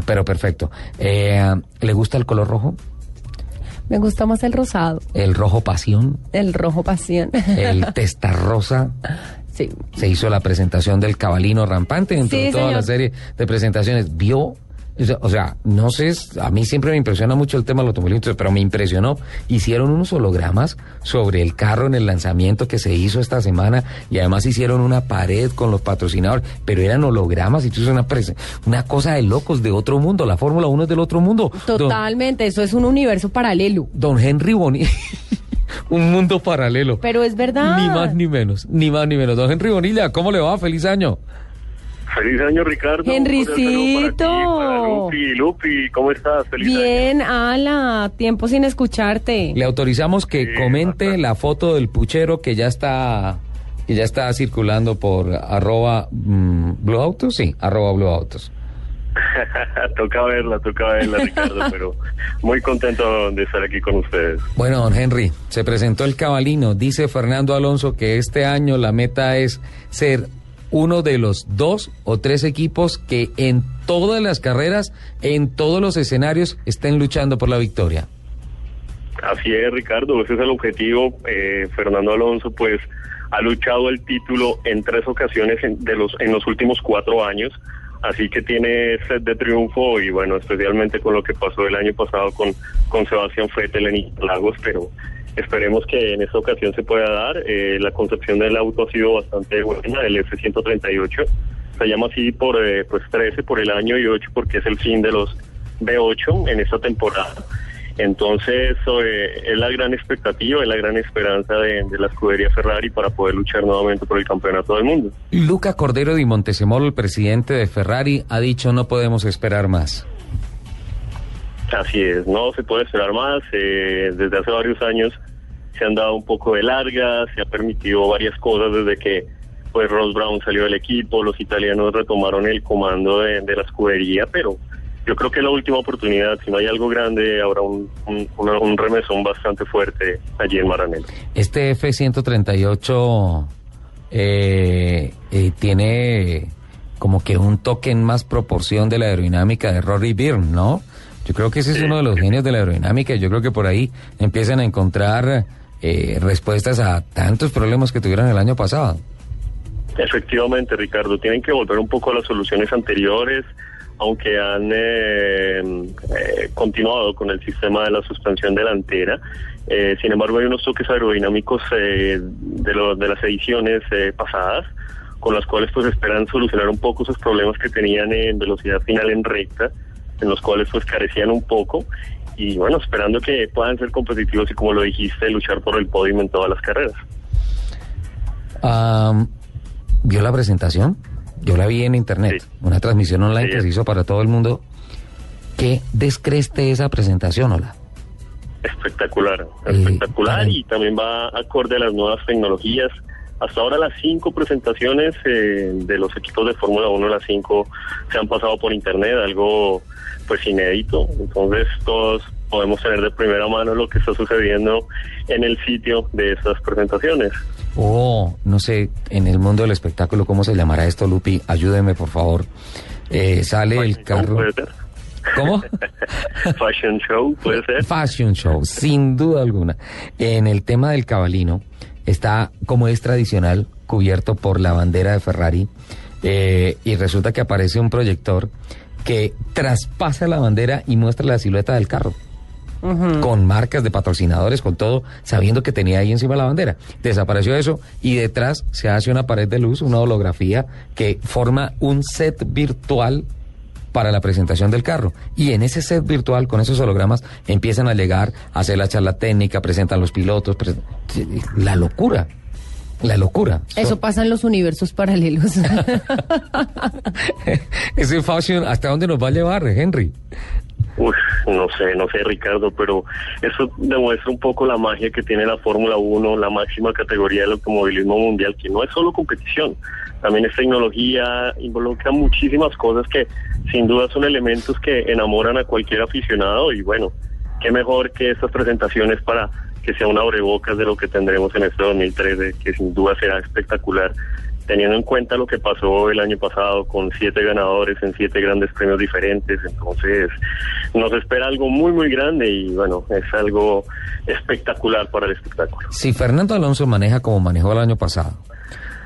Bueno, pero perfecto. Eh, ¿Le gusta el color rojo? Me gusta más el rosado. ¿El rojo pasión? El rojo pasión. ¿El testa rosa? Sí. Se hizo la presentación del cabalino rampante entre Sí, toda señor. la serie de presentaciones. ¿Vio? O sea- no sé, a mí siempre me impresiona mucho el tema del automovilismo, pero me impresionó. Hicieron unos hologramas sobre el carro en el lanzamiento que se hizo esta semana y además hicieron una pared con los patrocinadores, pero eran hologramas y tú una, una cosa de locos de otro mundo. La Fórmula 1 es del otro mundo. Don- Totalmente, eso es un universo paralelo. Don Henry Boni. un mundo paralelo. Pero es verdad. Ni más ni menos, ni más ni menos. Don Henry Bonilla, ¿cómo le va? Feliz año. Feliz año, Ricardo. Henricito. Para Lupi. Lupi, ¿cómo estás? Feliz año. Bien, Ala, tiempo sin escucharte. Le autorizamos que Sí, comente la foto del puchero que ya está que ya está circulando por arroba mm, Blue Autos, sí, arroba Blue Autos. toca verla, toca verla, Ricardo, pero muy contento de estar aquí con ustedes. Bueno, don Henry, se presentó el cabalino. Dice Fernando Alonso que este año la meta es ser uno de los dos o tres equipos que en todas las carreras, en todos los escenarios, estén luchando por la victoria. Así es, Ricardo, ese es el objetivo. Eh, Fernando Alonso, pues, ha luchado el título en tres ocasiones en, de los, en los últimos cuatro años, así que tiene sed de triunfo y, bueno, especialmente con lo que pasó el año pasado con, con Sebastián Vettel en Interlagos, pero esperemos que en esta ocasión se pueda dar. Eh, la concepción del auto ha sido bastante buena, el F-138. Se llama así por eh, pues 13 por el año y 8 porque es el fin de los B8 en esta temporada. Entonces, eh, es la gran expectativa, es la gran esperanza de, de la escudería Ferrari para poder luchar nuevamente por el campeonato del mundo. Luca Cordero di Montesemolo, el presidente de Ferrari, ha dicho no podemos esperar más. Así es, no se puede esperar más. eh, desde hace varios años se han dado un poco de larga, se ha permitido varias cosas desde que pues Ross Brown salió del equipo, los italianos retomaron el comando de, de la escudería, pero yo creo que es la última oportunidad. Si no hay algo grande, habrá un, un, un remesón bastante fuerte allí en Maranello. Este F-138 eh, eh, tiene como que un toque en más proporción de la aerodinámica de Rory Byrne, ¿no? Yo creo que ese es uno de los genios de la aerodinámica y yo creo que por ahí empiezan a encontrar eh, respuestas a tantos problemas que tuvieron el año pasado. Efectivamente, Ricardo, tienen que volver un poco a las soluciones anteriores, aunque han eh, eh, continuado con el sistema de la suspensión delantera. Eh, sin embargo, hay unos toques aerodinámicos eh, de, lo- de las ediciones eh, pasadas, con las cuales pues esperan solucionar un poco esos problemas que tenían en velocidad final en recta, en los cuales pues carecían un poco. Y bueno, esperando que puedan ser competitivos y como lo dijiste, luchar por el podio en todas las carreras. Am, ¿Vio la presentación? Yo la vi en internet, Sí. una transmisión online Sí. que se hizo para todo el mundo. ¿Qué descreste esa presentación, hola? Espectacular, Eh, espectacular y también va acorde a las nuevas tecnologías. Hasta ahora las cinco presentaciones eh, de los equipos de Fórmula 1, las cinco se han pasado por internet, algo pues inédito. Entonces todos podemos tener de primera mano lo que está sucediendo en el sitio de estas presentaciones. Oh, no sé, en el mundo del espectáculo, ¿cómo se llamará esto, Lupi? Ayúdeme, por favor. Eh, sale el carro. Puede ser. ¿Cómo? Fashion show, puede ser. Fashion show, sin duda alguna. En el tema del cabalino, está, como es tradicional, cubierto por la bandera de Ferrari. eh, y resulta que aparece un proyector que traspasa la bandera y muestra la silueta del carro. Con marcas de patrocinadores, con todo, sabiendo que tenía ahí encima la bandera. Desapareció eso y detrás se hace una pared de luz, una holografía que forma un set virtual para la presentación del carro. Y en ese set virtual, con esos hologramas, empiezan a llegar a hacer la charla técnica, presentan los pilotos, la locura. La locura. Eso pasa en los universos paralelos. Ese fashion, ¿hasta dónde nos va a llevar, Henry? No sé, no sé, Ricardo, pero eso demuestra un poco la magia que tiene la Fórmula 1, la máxima categoría del automovilismo mundial, que no es solo competición, también es tecnología, involucra muchísimas cosas que sin duda son elementos que enamoran a cualquier aficionado y bueno, qué mejor que estas presentaciones para que sea un abrebocas de lo que tendremos en este 2013, que sin duda será espectacular teniendo en cuenta lo que pasó el año pasado con siete ganadores en siete grandes premios diferentes, entonces nos espera algo muy muy grande y bueno, es algo espectacular para el espectáculo. Si Fernando Alonso maneja como manejó el año pasado,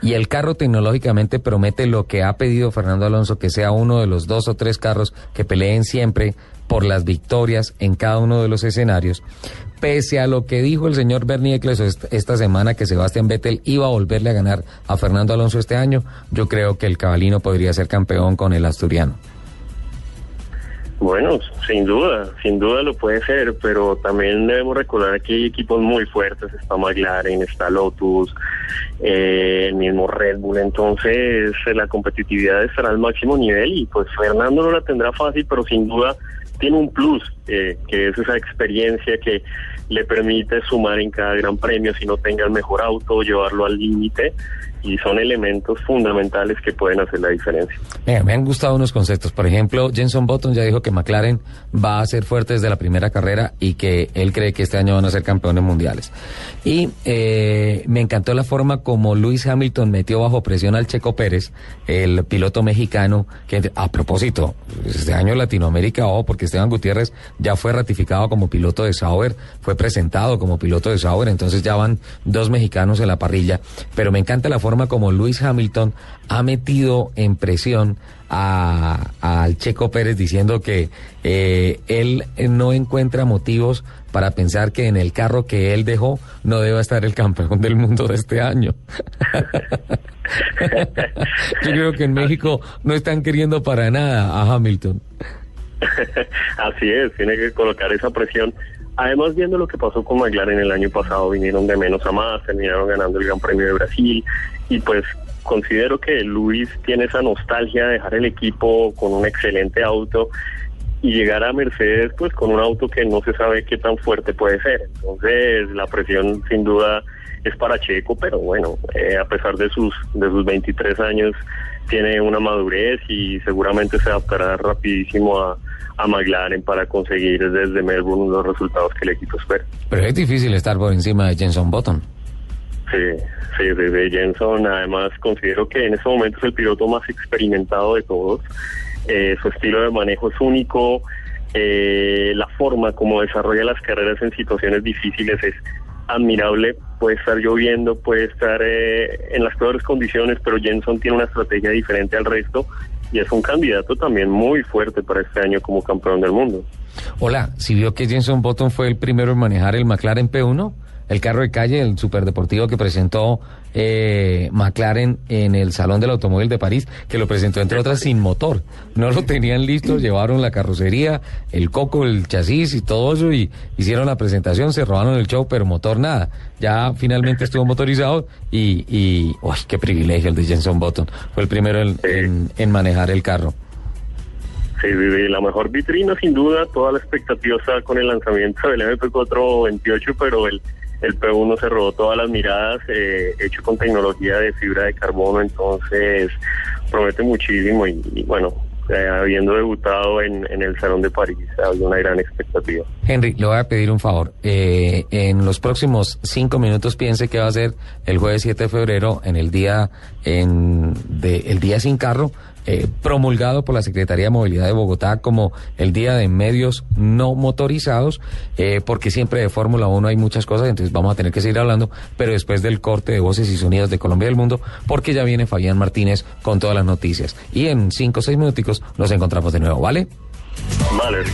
y el carro tecnológicamente promete lo que ha pedido Fernando Alonso, que sea uno de los dos o tres carros que peleen siempre por las victorias en cada uno de los escenarios. Pese a lo que dijo el señor Bernie Eccleston esta semana que Sebastián Vettel iba a volverle a ganar a Fernando Alonso este año, yo creo que el cabalino podría ser campeón con el asturiano. Bueno, sin duda, sin duda lo puede ser, pero también debemos recordar que hay equipos muy fuertes, está McLaren, está Lotus, eh, el mismo Red Bull, entonces eh, la competitividad estará al máximo nivel y pues Fernando no la tendrá fácil, pero sin duda tiene un plus, eh, que es esa experiencia que le permite sumar en cada gran premio si no tenga el mejor auto, llevarlo al límite y son elementos fundamentales que pueden hacer la diferencia. me han gustado unos conceptos. Por ejemplo, Jenson Button ya dijo que McLaren va a ser fuerte desde la primera carrera y que él cree que este año van a ser campeones mundiales. Y eh, me encantó la forma como Luis Hamilton metió bajo presión al Checo Pérez, el piloto mexicano, que a propósito, este año Latinoamérica, oh, porque Esteban Gutiérrez ya fue ratificado como piloto de Sauber, fue presentado como piloto de Sauber, entonces ya van dos mexicanos en la parrilla. Pero me encanta la forma como Luis Hamilton ha metido en presión al Checo Pérez diciendo que eh, él no encuentra motivos para pensar que en el carro que él dejó no deba estar el campeón del mundo de este año. Yo creo que en México no están queriendo para nada a Hamilton. Así es, tiene que colocar esa presión. Además, viendo lo que pasó con McLaren el año pasado, vinieron de menos a más, terminaron ganando el Gran Premio de Brasil y pues considero que Luis tiene esa nostalgia de dejar el equipo con un excelente auto y llegar a Mercedes pues con un auto que no se sabe qué tan fuerte puede ser. Entonces la presión sin duda es para Checo, pero bueno, eh, a pesar de sus, de sus 23 años tiene una madurez y seguramente se adaptará rapidísimo a, a McLaren para conseguir desde Melbourne los resultados que el equipo espera. Pero es difícil estar por encima de Jenson Button. Sí, sí, desde Jenson además considero que en ese momento es el piloto más experimentado de todos. Eh, su estilo de manejo es único, eh, la forma como desarrolla las carreras en situaciones difíciles es admirable. Puede estar lloviendo, puede estar eh, en las peores condiciones, pero Jenson tiene una estrategia diferente al resto y es un candidato también muy fuerte para este año como campeón del mundo. Hola, si vio que Jenson Button fue el primero en manejar el McLaren P1 el carro de calle, el superdeportivo que presentó eh, McLaren en el Salón del Automóvil de París, que lo presentó entre otras sin motor. No lo tenían listo, llevaron la carrocería, el coco, el chasis y todo eso y hicieron la presentación, se robaron el show, pero motor nada. Ya finalmente estuvo motorizado y, y uy, qué privilegio el de Jenson Button. Fue el primero en, en, manejar el carro. Sí, la mejor vitrina sin duda, toda la expectativa con el lanzamiento del MP428, pero el el P1 se robó todas las miradas, eh, hecho con tecnología de fibra de carbono, entonces promete muchísimo y, bueno, eh, habiendo debutado en, el Salón de París, había una gran expectativa. Henry, le voy a pedir un favor. Eh, en los próximos cinco minutos piense que va a ser el jueves 7 de febrero, en el día, en de, el día sin carro, eh, promulgado por la Secretaría de Movilidad de Bogotá como el Día de Medios No Motorizados, eh, porque siempre de Fórmula 1 hay muchas cosas, entonces vamos a tener que seguir hablando, pero después del corte de voces y sonidos de Colombia y del mundo, porque ya viene Fabián Martínez con todas las noticias. Y en cinco o seis minuticos nos encontramos de nuevo, ¿vale? Vale.